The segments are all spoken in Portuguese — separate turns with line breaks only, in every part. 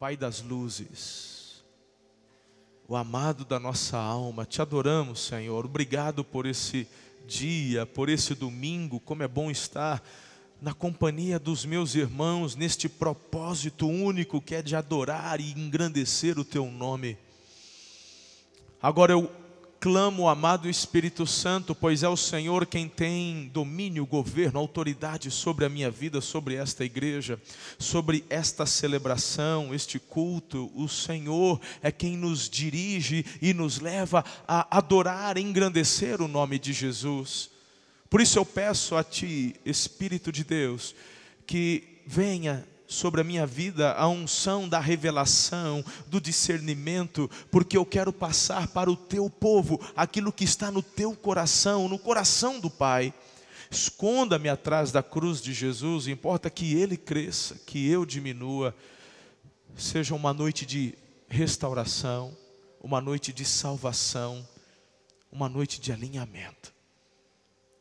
Pai das luzes, o amado da nossa alma, te adoramos, Senhor. Obrigado por esse dia, por esse domingo, como é bom estar na companhia dos meus irmãos, neste propósito único que é de adorar e engrandecer o teu nome. Agora eu clamo, amado Espírito Santo, pois é o Senhor quem tem domínio, governo, autoridade sobre a minha vida, sobre esta igreja, sobre esta celebração, este culto. O Senhor é quem nos dirige e nos leva a adorar, engrandecer o nome de Jesus. Por isso eu peço a Ti, Espírito de Deus, que venha sobre a minha vida a unção da revelação, do discernimento, porque eu quero passar para o teu povo aquilo que está no teu coração, no coração do Pai. Esconda-me atrás da cruz de Jesus, importa que Ele cresça, que eu diminua. Seja uma noite de restauração, uma noite de salvação, uma noite de alinhamento.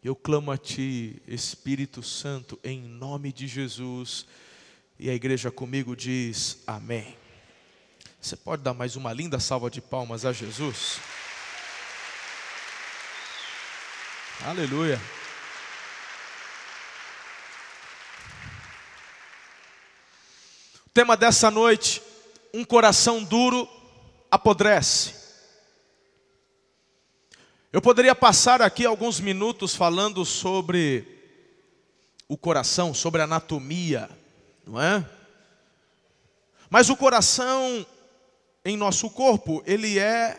Eu clamo a Ti, Espírito Santo, em nome de Jesus e a igreja comigo diz amém. Você pode dar mais uma linda salva de palmas a Jesus? Aleluia. O tema dessa noite: um coração duro apodrece. Eu poderia passar aqui alguns minutos falando sobre o coração, sobre anatomia, não é? Mas o coração em nosso corpo, ele é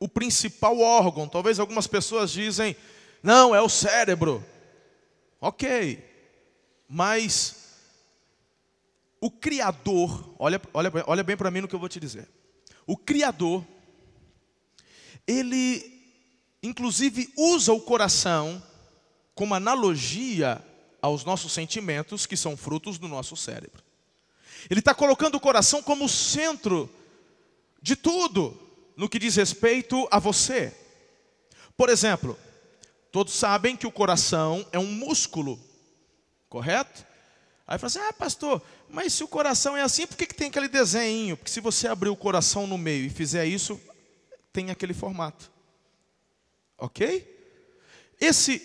o principal órgão. Talvez algumas pessoas dizem, não, é o cérebro. Ok, mas o Criador, olha, olha, olha bem para mim no que eu vou te dizer. O Criador, ele inclusive usa o coração como analogia aos nossos sentimentos, que são frutos do nosso cérebro. Ele está colocando o coração como centro de tudo no que diz respeito a você. Por exemplo, todos sabem que o coração é um músculo, correto? Aí fala assim: ah, pastor, mas se o coração é assim, por que, que tem aquele desenho? Porque se você abrir o coração no meio e fizer isso, tem aquele formato. Ok? Esse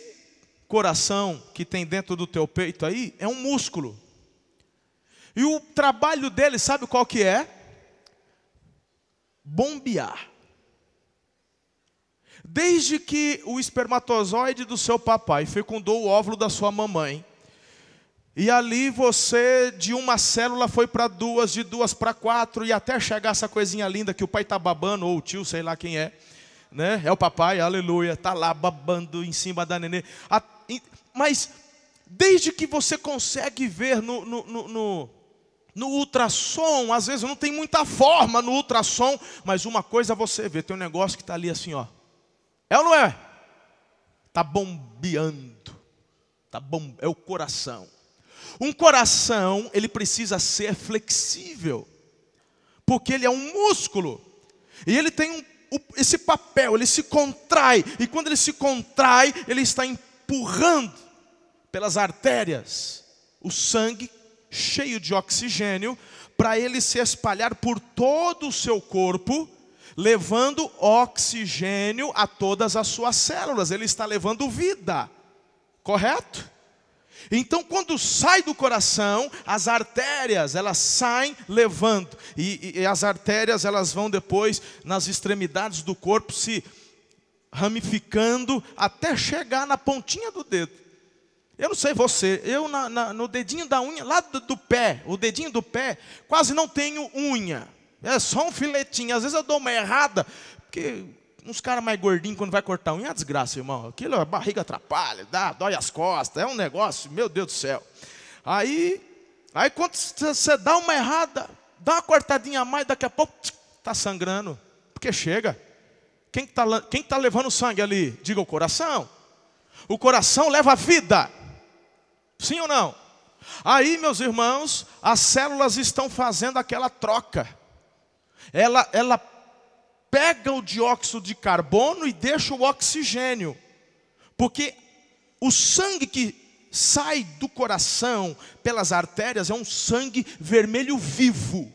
coração que tem dentro do teu peito aí é um músculo. E o trabalho dele, sabe qual que é? Bombear. Desde que o espermatozoide do seu papai fecundou o óvulo da sua mamãe, e ali você, de uma célula, foi para duas, de duas para quatro, e até chegar essa coisinha linda que o pai está babando, ou o tio, sei lá quem é, né? É o papai, aleluia, está lá babando em cima da nenê. Mas desde que você consegue ver no, no, no, no, no ultrassom, às vezes não tem muita forma no ultrassom, mas uma coisa você vê, tem um negócio que está ali assim, ó. É ou não é? Está bombeando. Tá bom, é o coração. Um coração, ele precisa ser flexível. Porque ele é um músculo. E ele tem um esse papel, ele se contrai, e quando ele se contrai, ele está empurrando pelas artérias o sangue cheio de oxigênio para ele se espalhar por todo o seu corpo, levando oxigênio a todas as suas células. Ele está levando vida. Correto? Então, quando sai do coração, as artérias elas saem levando e, e, as artérias elas vão depois nas extremidades do corpo se ramificando até chegar na pontinha do dedo. Eu não sei você, eu na, na, no dedinho da unha, lá do, do, pé, o dedinho do pé, quase não tenho unha. É só um filetinho. Às vezes eu dou uma errada, porque uns caras mais gordinhos, quando vai cortar unha, é desgraça, irmão. Aquilo, a barriga atrapalha, dá, dói as costas, é um negócio, meu Deus do céu. Aí, aí quando você dá uma errada, dá uma cortadinha a mais, daqui a pouco está sangrando. Porque chega. Quem está quem tá levando sangue ali? Diga o coração. O coração leva a vida. Sim ou não? Aí, meus irmãos, as células estão fazendo aquela troca. Ela, ela pega o dióxido de carbono e deixa o oxigênio. Porque o sangue que sai do coração pelas artérias é um sangue vermelho vivo.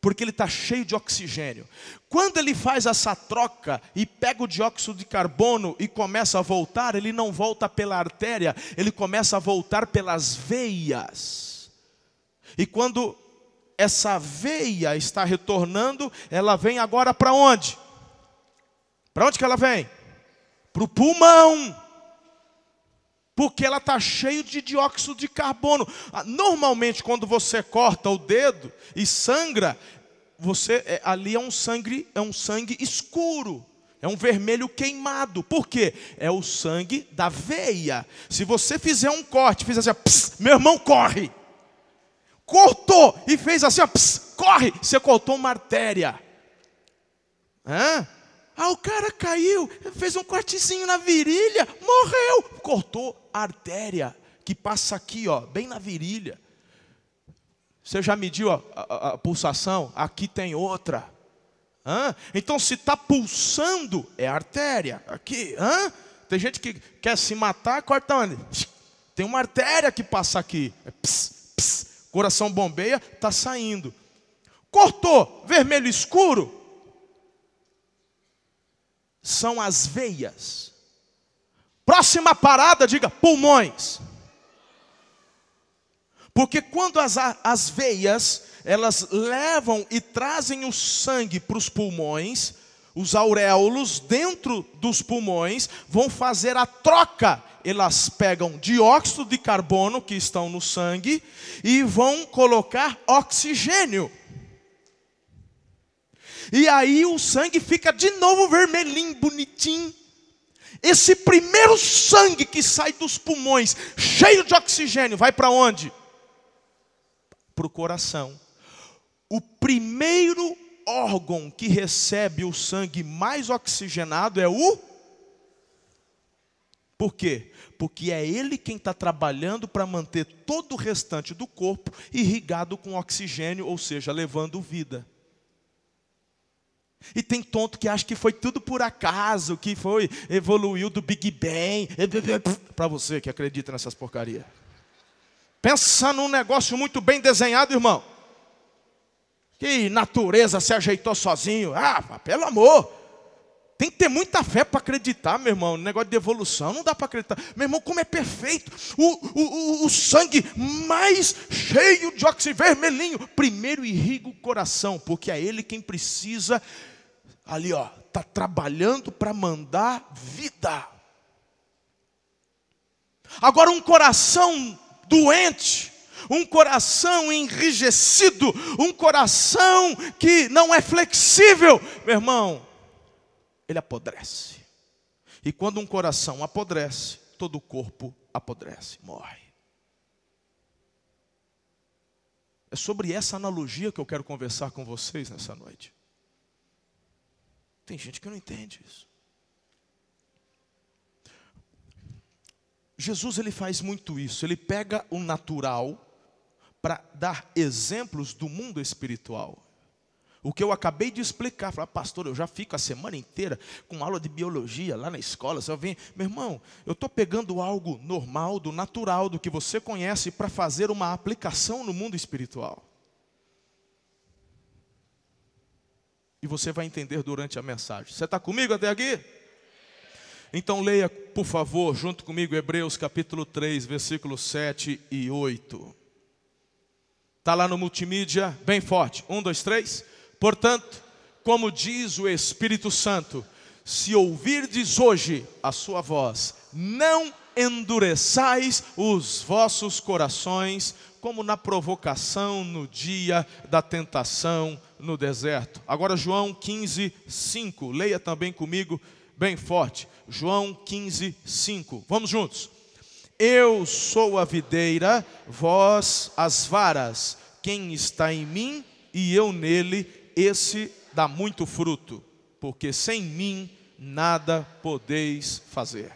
Porque ele está cheio de oxigênio. Quando ele faz essa troca e pega o dióxido de carbono e começa a voltar, ele não volta pela artéria, ele começa a voltar pelas veias. E quando essa veia está retornando, ela vem agora para onde? Para onde que ela vem? Para o pulmão porque ela está cheia de dióxido de carbono. Ah, normalmente, quando você corta o dedo e sangra, você é, ali é um sangue, é um sangue escuro. É um vermelho queimado. Por quê? É o sangue da veia. Se você fizer um corte, fizer assim, pss, meu irmão corre. Cortou e fez assim, pss, corre. Você cortou uma artéria. Hã? Ah, o cara caiu, fez um cortezinho na virilha, morreu. Cortou a artéria que passa aqui, ó, bem na virilha. Você já mediu a, a, a pulsação? Aqui tem outra. Hã? Então, se está pulsando, é artéria. Aqui. Hã? Tem gente que quer se matar, corta onde? Tem uma artéria que passa aqui. É pss, pss, coração bombeia, está saindo. Cortou, vermelho escuro, são as veias. Próxima parada, diga pulmões. Porque quando as, as veias, elas levam e trazem o sangue para os pulmões, os auréolos dentro dos pulmões vão fazer a troca. Elas pegam dióxido de carbono que estão no sangue e vão colocar oxigênio. E aí o sangue fica de novo vermelhinho, bonitinho. Esse primeiro sangue que sai dos pulmões, cheio de oxigênio, vai para onde? Para o coração. O primeiro órgão que recebe o sangue mais oxigenado é o. Por quê? Porque é ele quem está trabalhando para manter todo o restante do corpo irrigado com oxigênio, ou seja, levando vida. E tem tonto que acha que foi tudo por acaso, que foi, evoluiu do Big Bang. Para você que acredita nessas porcarias. Pensa num negócio muito bem desenhado, irmão. Que natureza se ajeitou sozinho. Ah, pelo amor. Tem que ter muita fé para acreditar, meu irmão. Negócio de evolução, não dá para acreditar. Meu irmão, como é perfeito. O, o, o, o sangue mais cheio de oxigênio vermelhinho. Primeiro irriga o coração, porque é ele quem precisa ali, ó, tá trabalhando para mandar vida. Agora um coração doente, um coração enrijecido, um coração que não é flexível, meu irmão, ele apodrece. E quando um coração apodrece, todo o corpo apodrece, morre. É sobre essa analogia que eu quero conversar com vocês nessa noite. Tem gente que não entende isso. Jesus ele faz muito isso, ele pega o natural para dar exemplos do mundo espiritual. O que eu acabei de explicar, falar, pastor, eu já fico a semana inteira com aula de biologia lá na escola. Você vem, meu irmão, eu estou pegando algo normal, do natural, do que você conhece, para fazer uma aplicação no mundo espiritual. E você vai entender durante a mensagem. Você está comigo até aqui? Então leia, por favor, junto comigo, Hebreus capítulo 3, versículos 7 e 8. Está lá no multimídia, bem forte. Um, dois, três. Portanto, como diz o Espírito Santo, se ouvirdes hoje a sua voz, não endureçais os vossos corações, como na provocação no dia da tentação no deserto. Agora, João 15, 5. Leia também comigo, bem forte. João 15, 5. Vamos juntos. Eu sou a videira, vós as varas. Quem está em mim e eu nele, esse dá muito fruto, porque sem mim nada podeis fazer.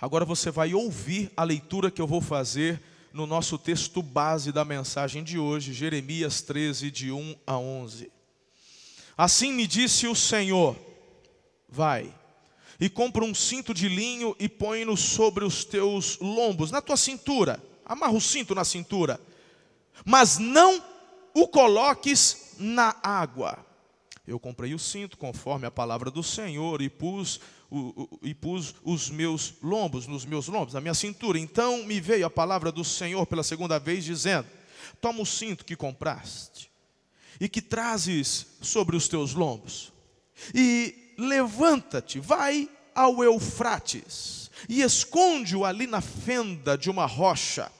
Agora você vai ouvir a leitura que eu vou fazer no nosso texto base da mensagem de hoje, Jeremias 13, de 1 a 11. Assim me disse o Senhor: Vai, e compra um cinto de linho e põe-no sobre os teus lombos, na tua cintura, amarra o cinto na cintura, mas não o coloques na água. Eu comprei o cinto conforme a palavra do Senhor e pus, o, o, e pus os meus lombos, nos meus lombos, na minha cintura. Então me veio a palavra do Senhor pela segunda vez, dizendo: Toma o cinto que compraste e que trazes sobre os teus lombos, e levanta-te, vai ao Eufrates, e esconde-o ali na fenda de uma rocha.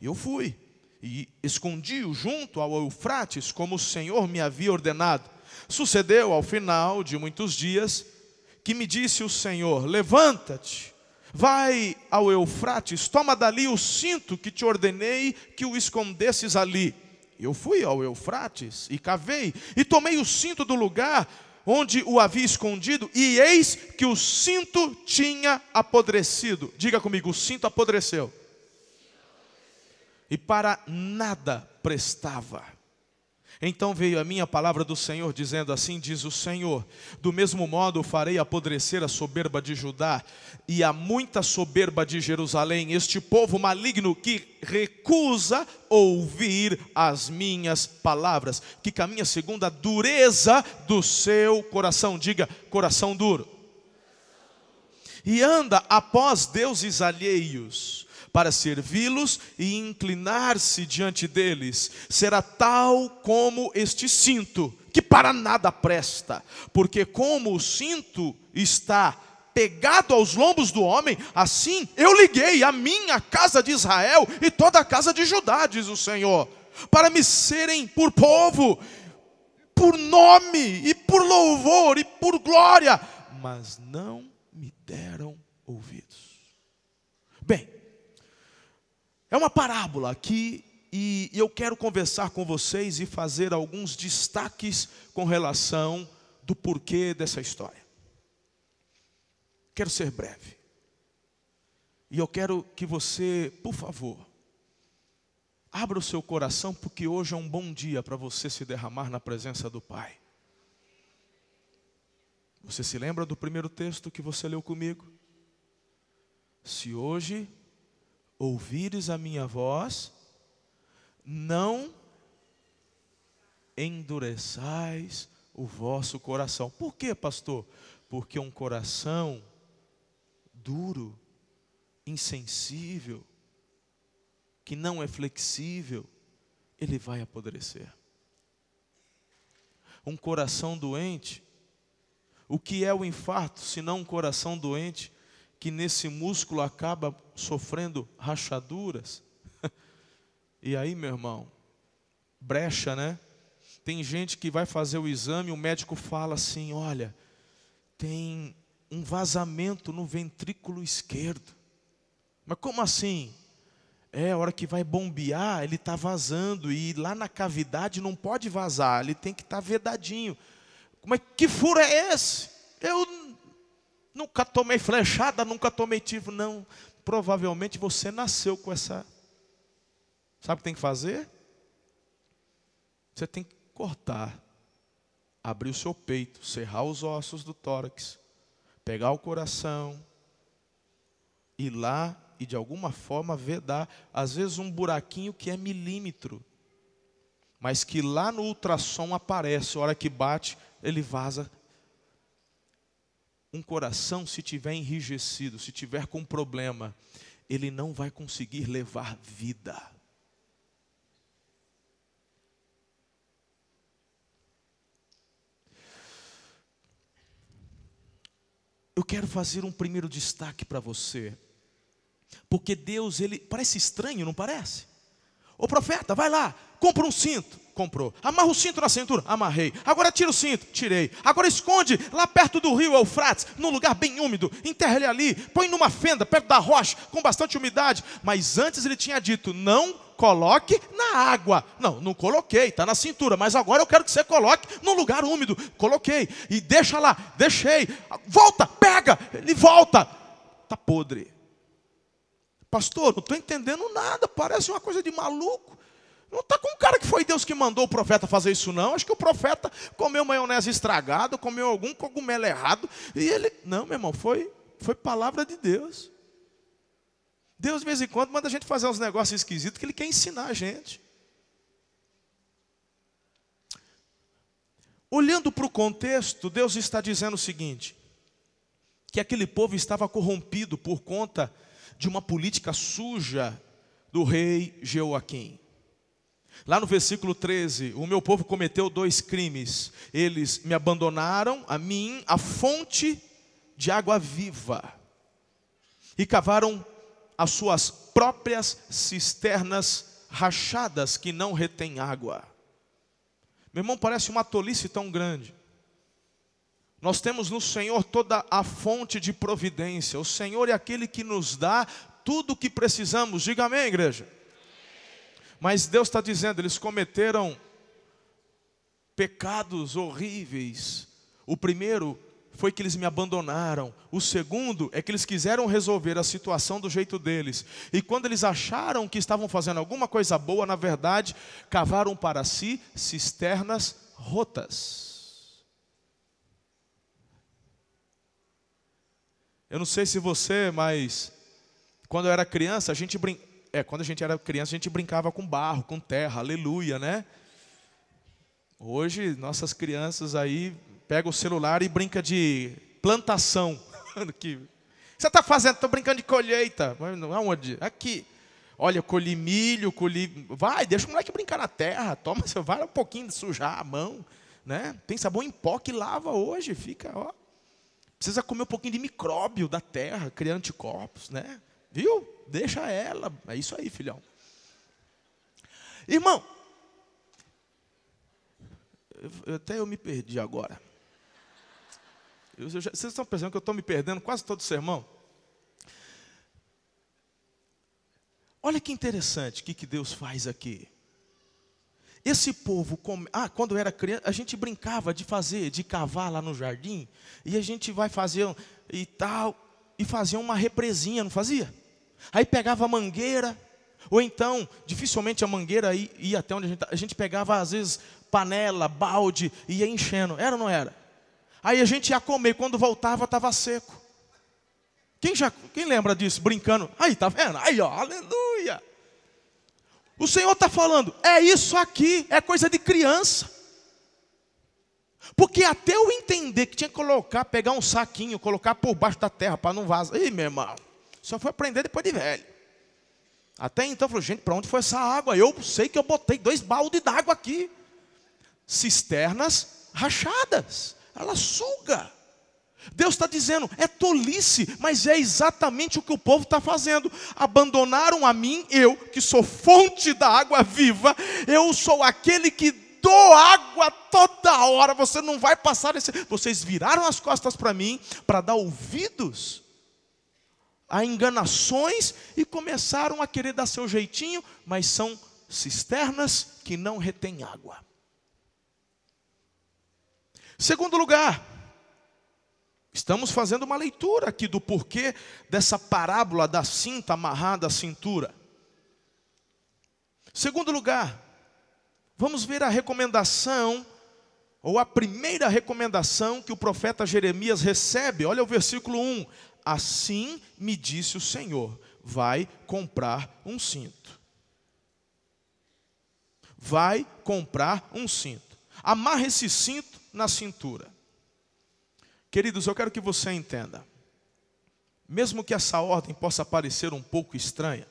Eu fui e escondi-o junto ao Eufrates, como o Senhor me havia ordenado. Sucedeu ao final de muitos dias que me disse o Senhor: Levanta-te, vai ao Eufrates, toma dali o cinto que te ordenei que o escondesses ali. Eu fui ao Eufrates e cavei, e tomei o cinto do lugar onde o havia escondido, e eis que o cinto tinha apodrecido. Diga comigo: o cinto apodreceu. E para nada prestava. Então veio a minha palavra do Senhor, dizendo assim: diz o Senhor: do mesmo modo farei apodrecer a soberba de Judá e a muita soberba de Jerusalém, este povo maligno que recusa ouvir as minhas palavras, que caminha segundo a dureza do seu coração, diga, coração duro, e anda após deuses alheios para servi-los e inclinar-se diante deles, será tal como este cinto, que para nada presta, porque como o cinto está pegado aos lombos do homem, assim eu liguei a minha casa de Israel e toda a casa de Judá, diz o Senhor, para me serem por povo, por nome e por louvor e por glória, mas não me deram ouvidos. Bem, é uma parábola aqui e eu quero conversar com vocês e fazer alguns destaques com relação do porquê dessa história. Quero ser breve. E eu quero que você, por favor, abra o seu coração, porque hoje é um bom dia para você se derramar na presença do Pai. Você se lembra do primeiro texto que você leu comigo? Se hoje ouvires a minha voz, não endureçais o vosso coração. Por quê, pastor? Porque um coração duro, insensível, que não é flexível, ele vai apodrecer. Um coração doente, o que é o infarto, se não um coração doente? Que nesse músculo acaba sofrendo rachaduras. e aí, meu irmão, brecha, né? Tem gente que vai fazer o exame, o médico fala assim: olha, tem um vazamento no ventrículo esquerdo. Mas como assim? É, a hora que vai bombear, ele está vazando, e lá na cavidade não pode vazar, ele tem que estar tá vedadinho. Como é que furo é esse? Eu Nunca tomei flechada, nunca tomei tiro. Não. Provavelmente você nasceu com essa. Sabe o que tem que fazer? Você tem que cortar, abrir o seu peito, serrar os ossos do tórax, pegar o coração, ir lá e de alguma forma vedar, às vezes um buraquinho que é milímetro, mas que lá no ultrassom aparece, a hora que bate, ele vaza um coração, se tiver enrijecido, se tiver com problema, ele não vai conseguir levar vida. Eu quero fazer um primeiro destaque para você. Porque Deus, ele parece estranho, não parece? O profeta, vai lá, compra um cinto comprou. Amarra o cinto na cintura, amarrei. Agora tira o cinto, tirei. Agora esconde lá perto do rio Eufrates, num lugar bem úmido. Enterra ele ali, põe numa fenda perto da rocha, com bastante umidade. Mas antes ele tinha dito: não coloque na água. Não, não coloquei, está na cintura. Mas agora eu quero que você coloque num lugar úmido. Coloquei. E deixa lá, deixei. Volta, pega. Ele volta. Está podre. Pastor, não estou entendendo nada. Parece uma coisa de maluco. Não está com um cara que foi Deus que mandou o profeta fazer isso, não. Acho que o profeta comeu maionese estragada, comeu algum cogumelo errado. E ele. Não, meu irmão, foi, foi palavra de Deus. Deus, de vez em quando, manda a gente fazer uns negócios esquisitos que Ele quer ensinar a gente. Olhando para o contexto, Deus está dizendo o seguinte: que aquele povo estava corrompido por conta de uma política suja do rei Jeoaquim. Lá no versículo 13, o meu povo cometeu dois crimes. Eles me abandonaram, a mim, a fonte de água viva, e cavaram as suas próprias cisternas rachadas que não retêm água. Meu irmão, parece uma tolice tão grande. Nós temos no Senhor toda a fonte de providência. O Senhor é aquele que nos dá tudo o que precisamos. Diga amém, igreja. Mas Deus está dizendo, eles cometeram pecados horríveis. O primeiro foi que eles me abandonaram. O segundo é que eles quiseram resolver a situação do jeito deles. E quando eles acharam que estavam fazendo alguma coisa boa, na verdade, cavaram para si cisternas rotas. Eu não sei se você, mas quando eu era criança, a gente brin... é, quando a gente era criança, a gente brincava com barro, com terra, aleluia, né? Hoje, nossas crianças aí pegam o celular e brinca de plantação. que você está fazendo? Estou brincando de colheita. Aonde? Aqui. Olha, colhi milho, colhi. Vai, deixa o moleque brincar na terra. Toma, você vai um pouquinho sujar a mão. Né? Tem sabão em pó que lava hoje, fica, ó. Precisa comer um pouquinho de micróbio da terra, criar anticorpos, né? Viu? Deixa ela. É isso aí, filhão. Irmão, até eu me perdi agora. Vocês estão pensando que eu estou me perdendo quase todo o sermão? Olha que interessante o que, que Deus faz aqui. Esse povo, ah, quando eu era criança, a gente brincava de fazer, de cavar lá no jardim, e a gente vai fazer e tal, e fazia uma represinha, não fazia? Aí pegava a mangueira, ou então, dificilmente a mangueira ia, ia até onde a gente, tá, a gente pegava às vezes panela, balde, ia enchendo, era ou não era? Aí a gente ia comer, quando voltava estava seco. Quem, já, quem lembra disso, brincando? Aí, tá vendo? Aí, ó, aleluia. O Senhor está falando, é isso aqui, é coisa de criança. Porque até eu entender que tinha que colocar, pegar um saquinho, colocar por baixo da terra para não vazar. Ih, meu irmão, só foi aprender depois de velho. Até então falei, gente, para onde foi essa água? Eu sei que eu botei dois baldes d'água aqui. Cisternas rachadas. Ela suga. Deus está dizendo, é tolice, mas é exatamente o que o povo está fazendo. Abandonaram a mim, eu, que sou fonte da água viva, eu sou aquele que dou água toda hora, você não vai passar esse. Vocês viraram as costas para mim para dar ouvidos a enganações e começaram a querer dar seu jeitinho, mas são cisternas que não retêm água. Segundo lugar, Estamos fazendo uma leitura aqui do porquê dessa parábola da cinta amarrada à cintura. Segundo lugar, vamos ver a recomendação, ou a primeira recomendação que o profeta Jeremias recebe. Olha o versículo 1. Assim me disse o Senhor: vai comprar um cinto. Vai comprar um cinto. Amarre esse cinto na cintura. Queridos, eu quero que você entenda. Mesmo que essa ordem possa parecer um pouco estranha,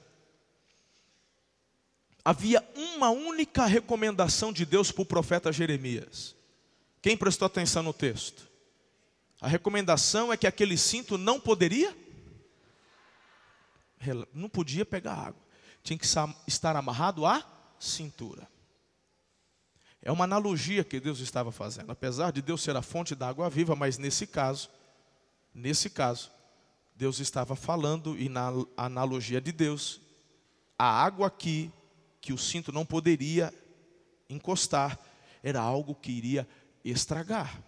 havia uma única recomendação de Deus para o profeta Jeremias. Quem prestou atenção no texto? A recomendação é que aquele cinto não poderia, não podia pegar água, tinha que estar amarrado à cintura. É uma analogia que Deus estava fazendo. Apesar de Deus ser a fonte da água viva, mas nesse caso, nesse caso, Deus estava falando e na analogia de Deus, a água aqui que o cinto não poderia encostar era algo que iria estragar.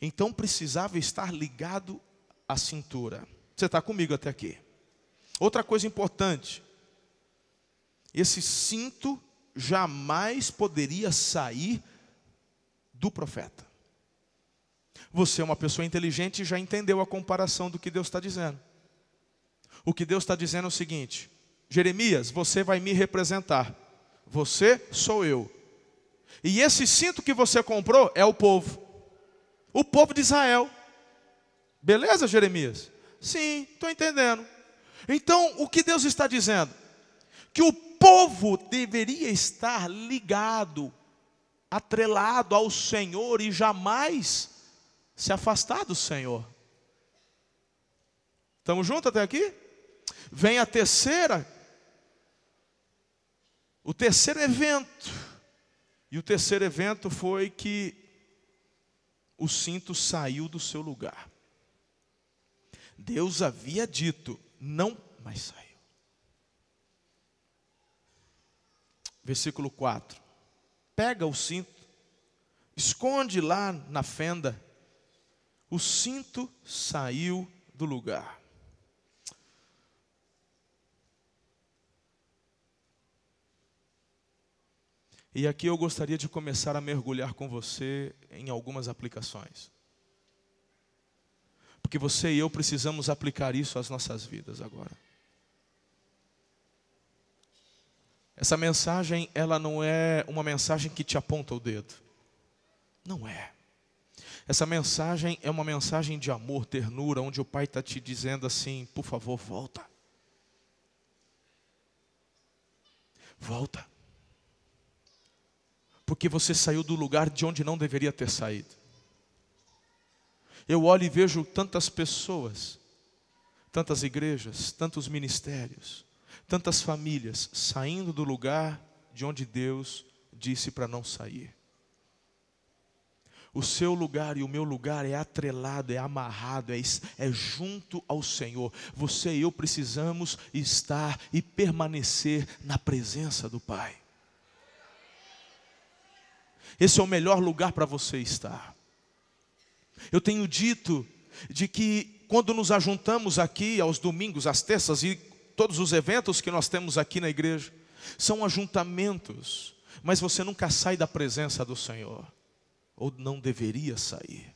Então precisava estar ligado à cintura. Você está comigo até aqui? Outra coisa importante: esse cinto jamais poderia sair do profeta. Você é uma pessoa inteligente e já entendeu a comparação do que Deus está dizendo. O que Deus está dizendo é o seguinte: Jeremias, você vai me representar. Você sou eu. E esse cinto que você comprou é o povo. O povo de Israel. Beleza, Jeremias? Sim, estou entendendo. Então, o que Deus está dizendo? Que o povo deveria estar ligado, atrelado ao Senhor e jamais se afastar do Senhor. Estamos juntos até aqui? Vem a terceira, o terceiro evento. E o terceiro evento foi que o cinto saiu do seu lugar. Deus havia dito, não, mas saiu. Versículo 4. Pega o cinto, esconde lá na fenda. O cinto saiu do lugar. E aqui eu gostaria de começar a mergulhar com você em algumas aplicações. Porque você e eu precisamos aplicar isso às nossas vidas agora. Essa mensagem, ela não é uma mensagem que te aponta o dedo. Não é. Essa mensagem é uma mensagem de amor, ternura, onde o Pai está te dizendo assim: por favor, volta. Volta porque você saiu do lugar de onde não deveria ter saído. Eu olho e vejo tantas pessoas, tantas igrejas, tantos ministérios, tantas famílias saindo do lugar de onde Deus disse para não sair. O seu lugar e o meu lugar é atrelado, é amarrado, é, é, junto ao Senhor. Você e eu precisamos estar e permanecer na presença do Pai. Esse é o melhor lugar para você estar. Eu tenho dito de que quando nos ajuntamos aqui aos domingos, às terças e todos os eventos que nós temos aqui na igreja, são ajuntamentos, mas você nunca sai da presença do Senhor, ou não deveria sair.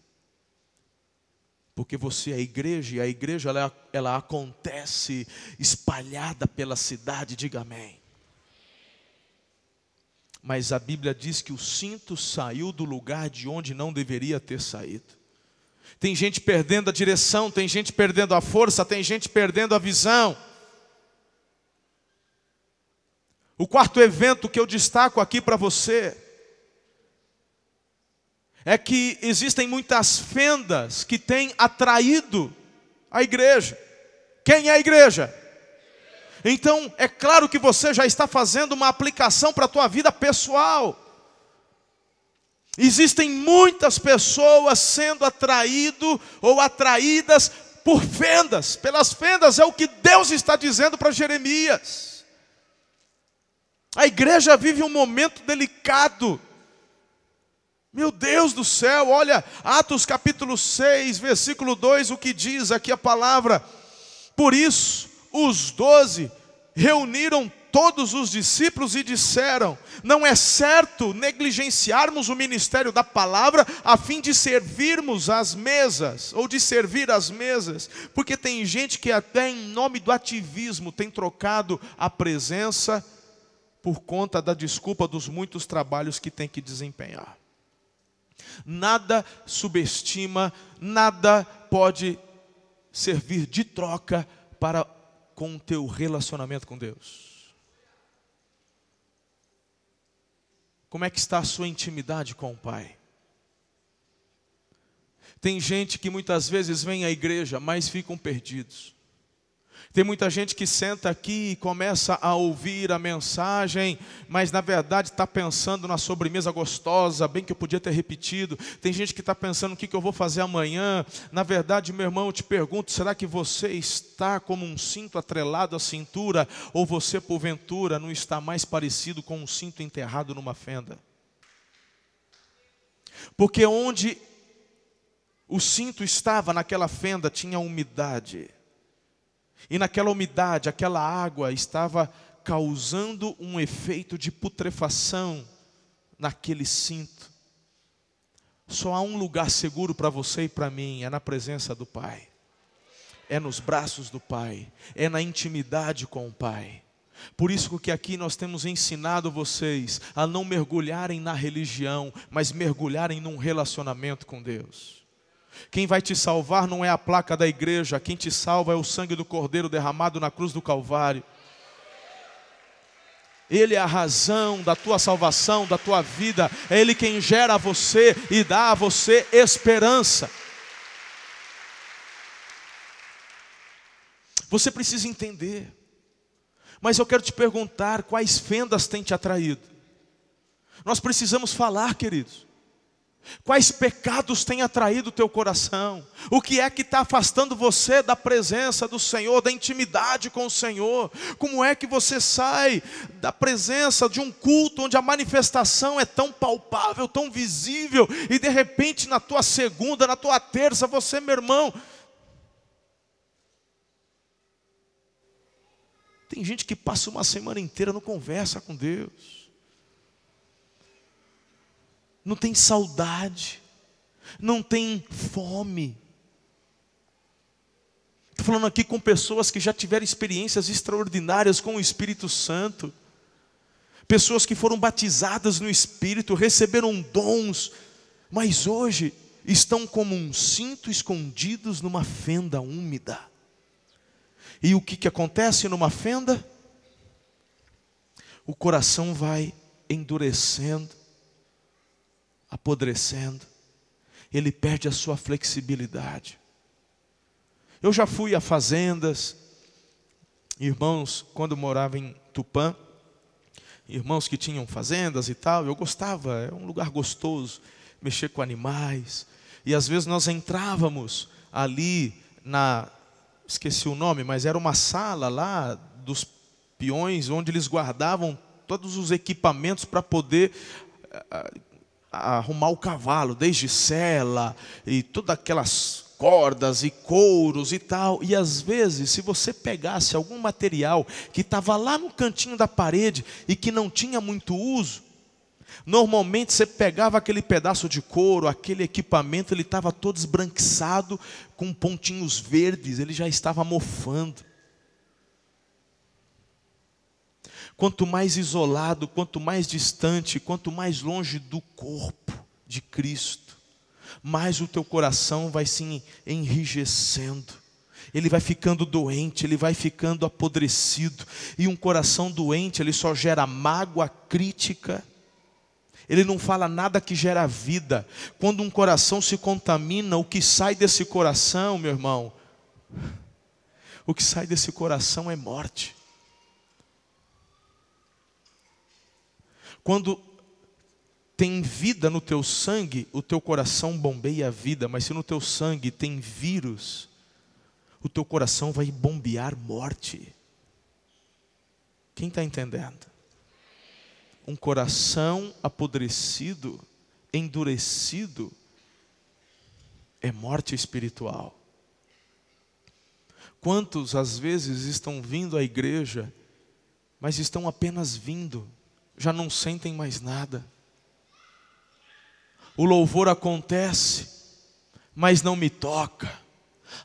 Porque você é a igreja e a igreja ela, ela acontece espalhada pela cidade, diga amém mas a Bíblia diz que o cinto saiu do lugar de onde não deveria ter saído. Tem gente perdendo a direção, tem gente perdendo a força, tem gente perdendo a visão. O quarto evento que eu destaco aqui para você é que existem muitas fendas que têm atraído a igreja. Quem é a igreja? Então, é claro que você já está fazendo uma aplicação para a tua vida pessoal. Existem muitas pessoas sendo atraído ou atraídas por fendas. Pelas fendas é o que Deus está dizendo para Jeremias. A igreja vive um momento delicado. Meu Deus do céu, olha, Atos capítulo 6, versículo 2, o que diz aqui a palavra. Por isso, os doze reuniram todos os discípulos e disseram: Não é certo negligenciarmos o ministério da palavra a fim de servirmos as mesas, ou de servir as mesas, porque tem gente que, até em nome do ativismo, tem trocado a presença por conta da desculpa dos muitos trabalhos que tem que desempenhar. Nada subestima, nada pode servir de troca para com o teu relacionamento com Deus? Como é que está a sua intimidade com o Pai? Tem gente que muitas vezes vem à igreja, mas ficam perdidos. Tem muita gente que senta aqui e começa a ouvir a mensagem, mas na verdade está pensando na sobremesa gostosa, bem que eu podia ter repetido. Tem gente que está pensando o que, que eu vou fazer amanhã. Na verdade, meu irmão, eu te pergunto: será que você está como um cinto atrelado à cintura, ou você, porventura, não está mais parecido com um cinto enterrado numa fenda? Porque onde o cinto estava naquela fenda tinha umidade. E naquela umidade, aquela água estava causando um efeito de putrefação naquele cinto. Só há um lugar seguro para você e para mim, é na presença do Pai. É nos braços do Pai, é na intimidade com o Pai. Por isso que aqui nós temos ensinado vocês a não mergulharem na religião, mas mergulharem num relacionamento com Deus. Quem vai te salvar não é a placa da igreja, quem te salva é o sangue do Cordeiro derramado na cruz do Calvário. Ele é a razão da tua salvação, da tua vida, é Ele quem gera você e dá a você esperança. Você precisa entender. Mas eu quero te perguntar: quais fendas têm te atraído? Nós precisamos falar, queridos. Quais pecados têm atraído o teu coração? O que é que está afastando você da presença do Senhor, da intimidade com o Senhor? Como é que você sai da presença de um culto onde a manifestação é tão palpável, tão visível, e de repente na tua segunda, na tua terça, você, meu irmão, Tem gente que passa uma semana inteira não conversa com Deus. Não tem saudade, não tem fome. Estou falando aqui com pessoas que já tiveram experiências extraordinárias com o Espírito Santo, pessoas que foram batizadas no Espírito, receberam dons, mas hoje estão como um cinto escondidos numa fenda úmida. E o que, que acontece numa fenda? O coração vai endurecendo, apodrecendo, ele perde a sua flexibilidade. Eu já fui a fazendas, irmãos, quando morava em Tupã, irmãos que tinham fazendas e tal, eu gostava, é um lugar gostoso, mexer com animais, e às vezes nós entrávamos ali na esqueci o nome, mas era uma sala lá dos peões onde eles guardavam todos os equipamentos para poder uh, arrumar o cavalo, desde sela e todas aquelas cordas e couros e tal. E às vezes, se você pegasse algum material que estava lá no cantinho da parede e que não tinha muito uso, Normalmente você pegava aquele pedaço de couro, aquele equipamento, ele estava todo esbranquiçado, com pontinhos verdes, ele já estava mofando. Quanto mais isolado, quanto mais distante, quanto mais longe do corpo de Cristo, mais o teu coração vai se enrijecendo ele vai ficando doente, ele vai ficando apodrecido. E um coração doente, ele só gera mágoa, crítica ele não fala nada que gera vida. Quando um coração se contamina, o que sai desse coração, meu irmão, o que sai desse coração é morte. Quando tem vida no teu sangue, o teu coração bombeia a vida, mas se no teu sangue tem vírus, o teu coração vai bombear morte. Quem está entendendo? um coração apodrecido, endurecido, é morte espiritual. Quantos às vezes estão vindo à igreja, mas estão apenas vindo, já não sentem mais nada. O louvor acontece, mas não me toca.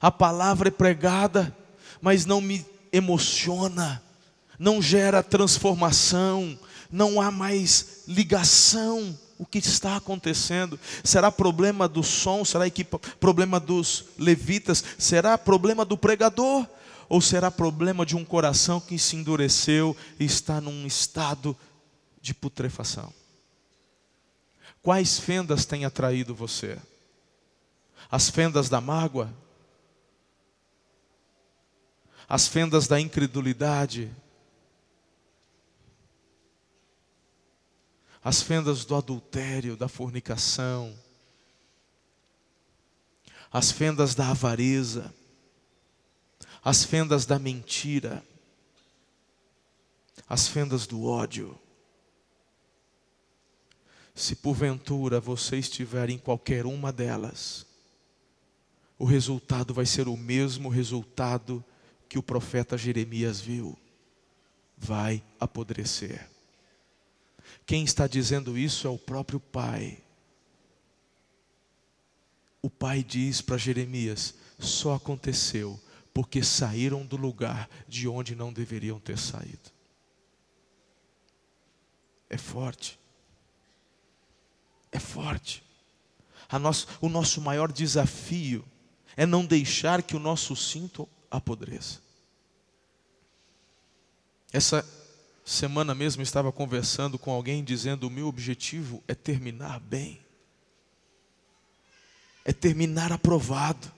A palavra é pregada, mas não me emociona, não gera transformação, não há mais ligação. O que está acontecendo? Será problema do som? Será problema dos levitas? Será problema do pregador? Ou será problema de um coração que se endureceu e está num estado putrefação? Quais fendas têm atraído você? As fendas da mágoa? As fendas da incredulidade? as fendas do adultério, da fornicação, as fendas da avareza, as fendas da mentira, as fendas do ódio. Se porventura você estiver em qualquer uma delas, o resultado vai ser o mesmo resultado que o profeta Jeremias viu: vai apodrecer. Quem está dizendo isso é o próprio Pai. O Pai diz para Jeremias: só aconteceu porque saíram do lugar de onde não deveriam ter saído. é forte. É forte. Nosso, o nosso maior desafio é não deixar que o nosso cinto apodreça. Essa semana mesmo estava conversando com alguém dizendo: o meu objetivo é terminar bem, é terminar aprovado.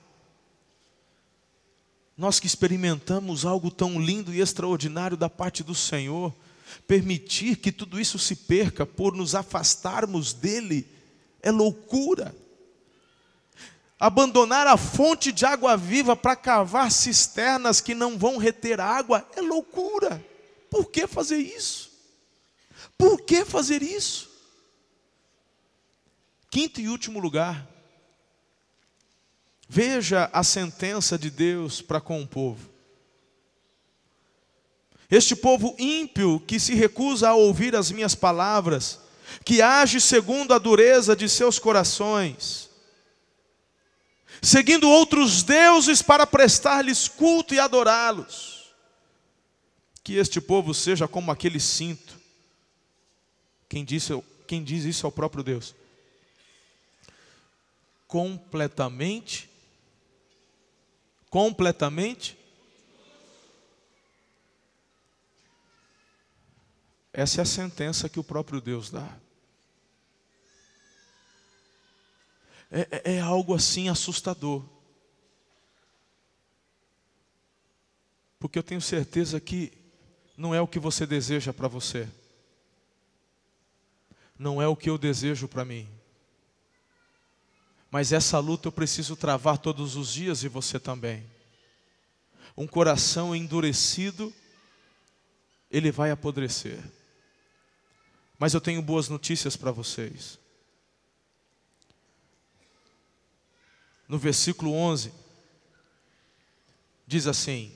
Nós que experimentamos algo tão lindo e extraordinário da parte do Senhor, permitir que tudo isso se perca por nos afastarmos dele é loucura. Abandonar a fonte de água viva para cavar cisternas que não vão reter água é loucura. Por que fazer isso? Por que fazer isso? Quinto e último lugar, veja a sentença de Deus para com o povo. Este povo ímpio que se recusa a ouvir as minhas palavras, que age segundo a dureza de seus corações, seguindo outros deuses para prestar-lhes culto e adorá-los que este povo seja como aquele cinto. Quem, disse, quem diz isso é o próprio Deus. Completamente, completamente. Essa é a sentença que o próprio Deus dá. É, é, é algo assim assustador. Porque eu tenho certeza que não é o que você deseja para você. Não é o que eu desejo para mim. Mas essa luta eu preciso travar todos os dias e você também. Um coração endurecido, ele vai apodrecer. Mas eu tenho boas notícias para vocês. No versículo 11, diz assim: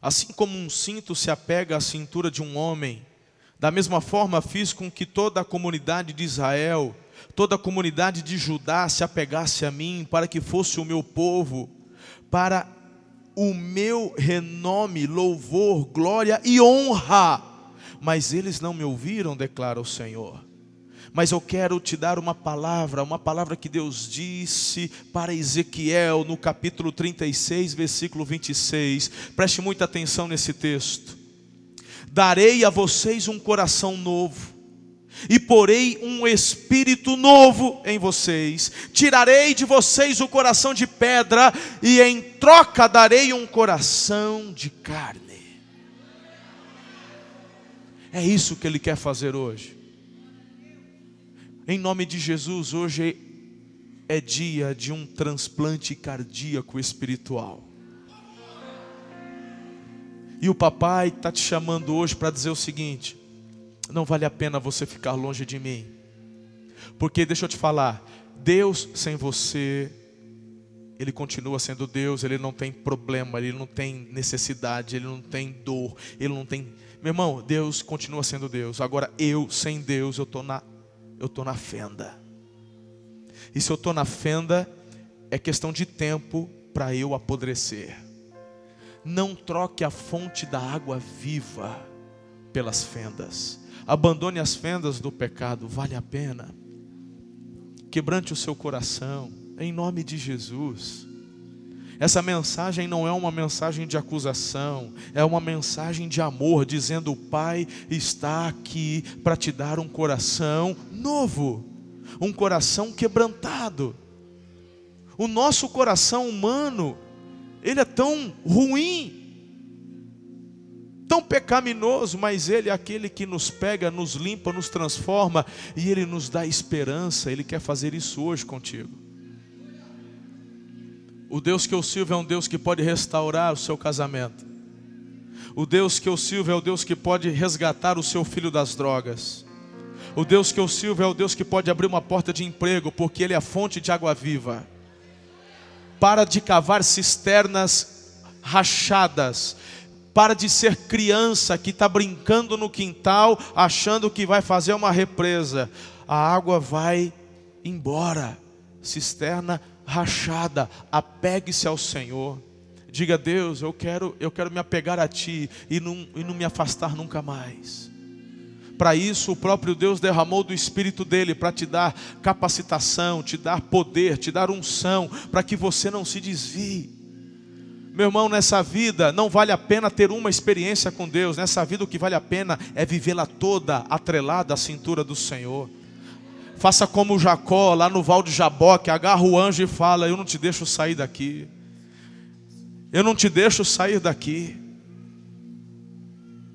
Assim como um cinto se apega à cintura de um homem, da mesma forma fiz com que toda a comunidade de Israel, toda a comunidade de Judá se apegasse a mim, para que fosse o meu povo, para o meu renome, louvor, glória e honra. Mas eles não me ouviram, declara o Senhor mas eu quero te dar uma palavra, uma palavra que Deus disse para Ezequiel no capítulo 36, versículo 26. Preste muita atenção nesse texto. Darei a vocês um coração novo, e porei um espírito novo em vocês. Tirarei de vocês o coração de pedra, e em troca darei um coração de carne. É isso que Ele quer fazer hoje. Em nome de Jesus, hoje é dia de um transplante cardíaco espiritual. E o papai está te chamando hoje para dizer o seguinte: não vale a pena você ficar longe de mim, porque deixa eu te falar, Deus sem você, Ele continua sendo Deus, Ele não tem problema, Ele não tem necessidade, Ele não tem dor, Ele não tem. Meu irmão, Deus continua sendo Deus. Agora eu, sem Deus, eu estou na eu estou na fenda. E se eu estou na fenda, é questão de tempo para eu apodrecer. Não troque a fonte da água viva pelas fendas. Abandone as fendas do pecado, vale a pena. Quebrante o seu coração, em nome de Jesus. Essa mensagem não é uma mensagem de acusação, é uma mensagem de amor, dizendo: o Pai está aqui para te dar um coração novo, um coração quebrantado. O nosso coração humano, ele é tão ruim, tão pecaminoso, mas Ele é aquele que nos pega, nos limpa, nos transforma e Ele nos dá esperança. Ele quer fazer isso hoje contigo. O Deus que eu sirvo é um Deus que pode restaurar o seu casamento. O Deus que eu sirvo é o Deus que pode resgatar o seu filho das drogas. O Deus que eu sirvo é o Deus que pode abrir uma porta de emprego, porque Ele é a fonte de água viva. Para de cavar cisternas rachadas. Para de ser criança que está brincando no quintal, achando que vai fazer uma represa. A água vai embora. Cisterna rachada, apegue-se ao Senhor. Diga, Deus, eu quero, eu quero me apegar a Ti e não, e não me afastar nunca mais. Para isso, o próprio Deus derramou do Espírito dele para te dar capacitação, te dar poder, te dar unção, para que você não se desvie. Meu irmão, nessa vida não vale a pena ter uma experiência com Deus, nessa vida o que vale a pena é vivê-la toda atrelada à cintura do Senhor. Faça como Jacó lá no Val de Jaboque, agarra o anjo e fala: Eu não te deixo sair daqui. Eu não te deixo sair daqui.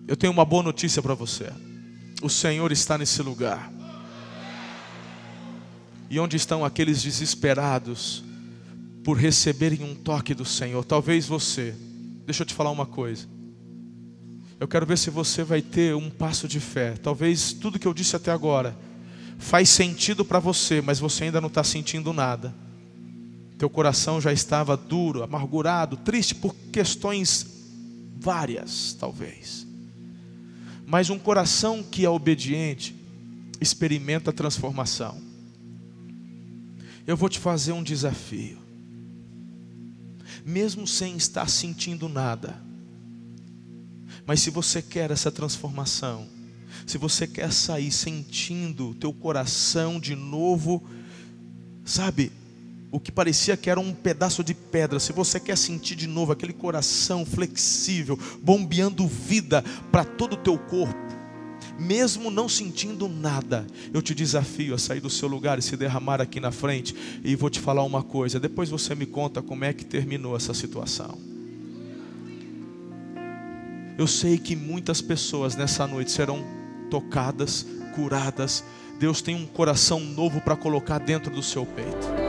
Eu tenho uma boa notícia para você. O Senhor está nesse lugar. E onde estão aqueles desesperados por receberem um toque do Senhor? Talvez você. Deixa eu te falar uma coisa. Eu quero ver se você vai ter um passo de fé. Talvez tudo que eu disse até agora faz sentido para você, mas você ainda não está sentindo nada. Teu coração já estava duro, amargurado, triste por questões várias, talvez. Mas um coração que é obediente experimenta transformação. Eu vou te fazer um desafio. Mesmo sem estar sentindo nada, mas se você quer essa transformação, se você quer sair sentindo teu coração de novo, sabe, o que parecia que era um pedaço de pedra, se você quer sentir de novo aquele coração flexível, bombeando vida para todo o teu corpo, mesmo não sentindo nada, eu te desafio a sair do seu lugar e se derramar aqui na frente, e vou te falar uma coisa, depois você me conta como é que terminou essa situação. Eu sei que muitas pessoas nessa noite serão tocadas, curadas. Deus tem um coração novo para colocar dentro do seu peito.